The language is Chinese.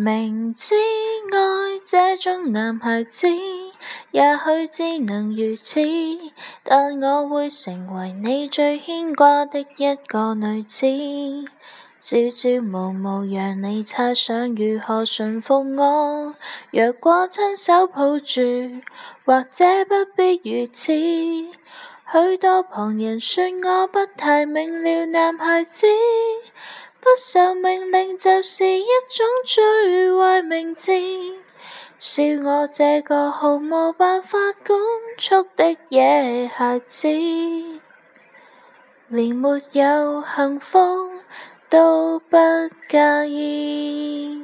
明知爱这种男孩子，也许只能如此，但我会成为你最牵挂的一个女子。朝朝暮暮，让你猜想如何驯服我。若果亲手抱住，或者不必如此。许多旁人说我不太明了男孩子。不受命令就是一种最坏名字，笑我这个毫无办法管束的野孩子，连没有幸福都不介意。